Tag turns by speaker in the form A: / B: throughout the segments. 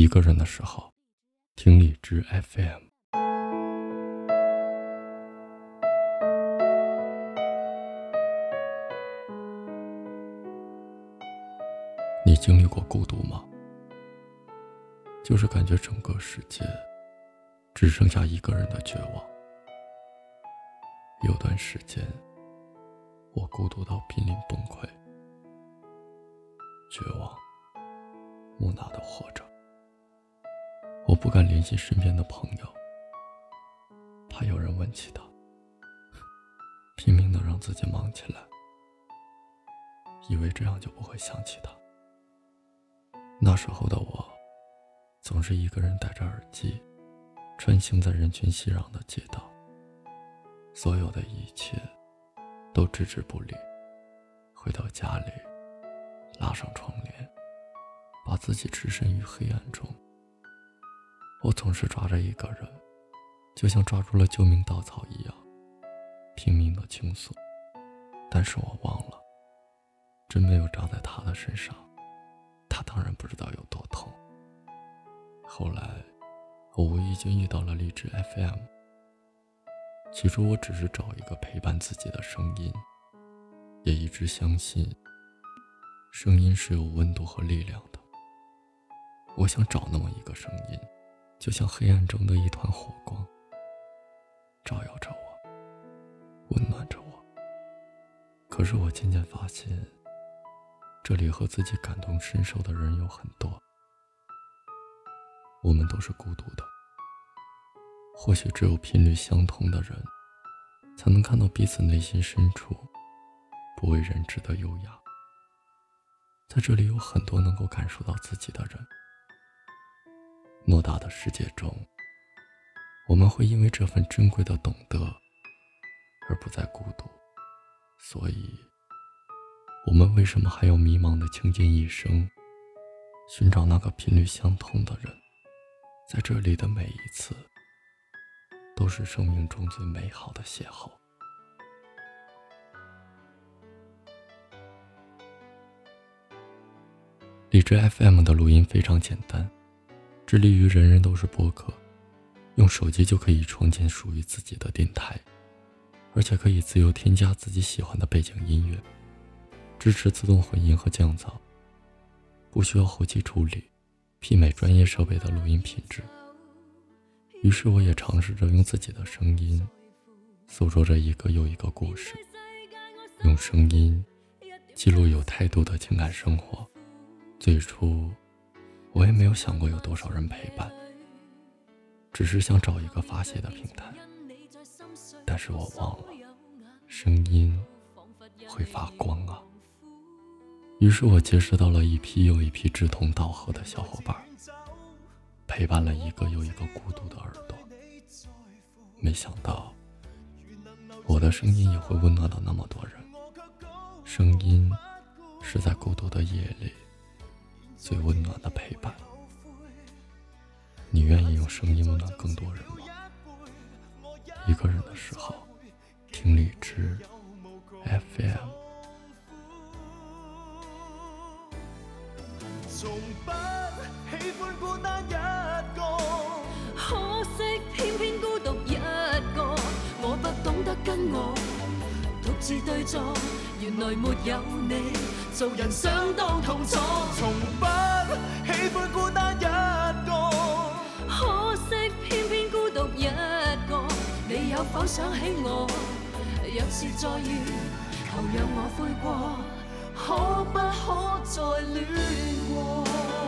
A: 一个人的时候，听荔枝 FM。你经历过孤独吗？就是感觉整个世界只剩下一个人的绝望。有段时间，我孤独到濒临崩溃，绝望，木讷的活着。不敢联系身边的朋友，怕有人问起他，拼命的让自己忙起来，以为这样就不会想起他。那时候的我，总是一个人戴着耳机，穿行在人群熙攘的街道。所有的一切，都置之不理。回到家里，拉上窗帘，把自己置身于黑暗中。我总是抓着一个人，就像抓住了救命稻草一样，拼命的倾诉。但是我忘了，针没有扎在他的身上，他当然不知道有多痛。后来，我无意间遇到了荔枝 FM。起初我只是找一个陪伴自己的声音，也一直相信，声音是有温度和力量的。我想找那么一个声音。就像黑暗中的一团火光，照耀着我，温暖着我。可是我渐渐发现，这里和自己感同身受的人有很多。我们都是孤独的。或许只有频率相同的人，才能看到彼此内心深处不为人知的优雅。在这里有很多能够感受到自己的人。偌大的世界中，我们会因为这份珍贵的懂得，而不再孤独。所以，我们为什么还要迷茫的倾尽一生，寻找那个频率相同的人？在这里的每一次，都是生命中最美好的邂逅。理智 FM 的录音非常简单。致力于人人都是播客，用手机就可以创建属于自己的电台，而且可以自由添加自己喜欢的背景音乐，支持自动混音和降噪，不需要后期处理，媲美专业设备的录音品质。于是我也尝试着用自己的声音，诉说着一个又一个故事，用声音记录有态度的情感生活。最初。我也没有想过有多少人陪伴，只是想找一个发泄的平台。但是我忘了，声音会发光啊。于是我结识到了一批又一批志同道合的小伙伴，陪伴了一个又一个孤独的耳朵。没想到，我的声音也会温暖到那么多人。声音是在孤独的夜里。最温暖的陪伴，你愿意用声音温暖更多人吗？一个人的时候，听荔枝 FM。孤单是对坐，原来没有你，做人相当痛楚。从不喜欢孤单一个，可惜偏偏孤独一个。你有否想起我？若是再遇，求让我悔过，可不可再恋过？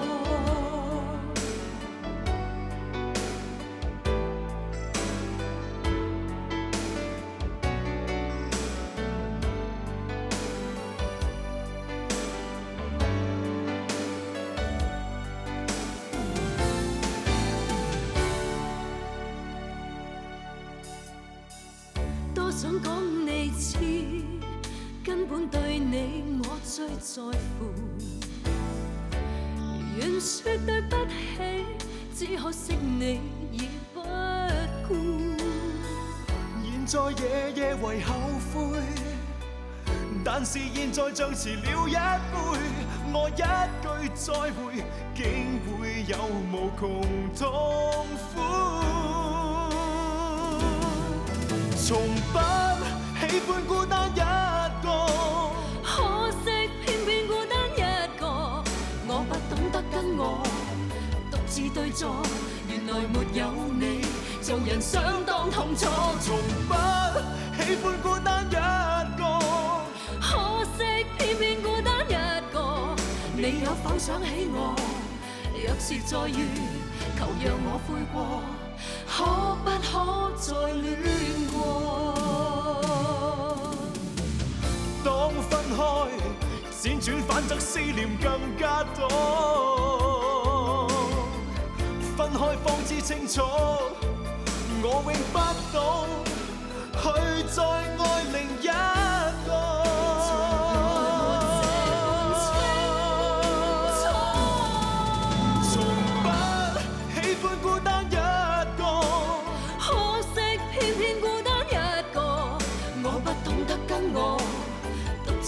A: 想讲你知，根本对你我最在乎。愿说对不起，只可惜你已不顾。现在夜夜为后悔，但是现在像迟了一杯。
B: 我一句再会，竟会有无穷痛苦。从不喜欢孤单一个，
C: 可惜偏偏孤单一个。我不懂得跟我独自对坐，原来没有你，做人相当痛楚。
B: 从不喜欢孤单一个，
C: 可惜偏偏孤单一个。你有否想起我？若是再遇，求让我悔过。可不可再恋过？
B: 当分开，辗转反侧，思念更加多。分开方知清楚，我永不懂去再爱另一。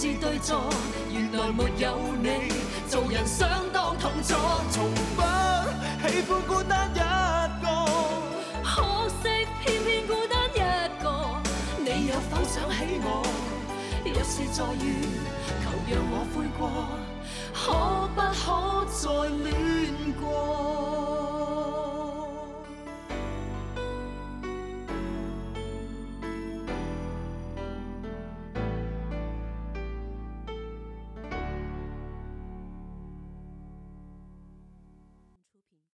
C: 对原来没有你，做人相当痛楚。
B: 从不喜欢孤单一个，
C: 可惜偏偏孤单一个。你有否想起我？若是再遇，求让我悔过，可不可再恋过？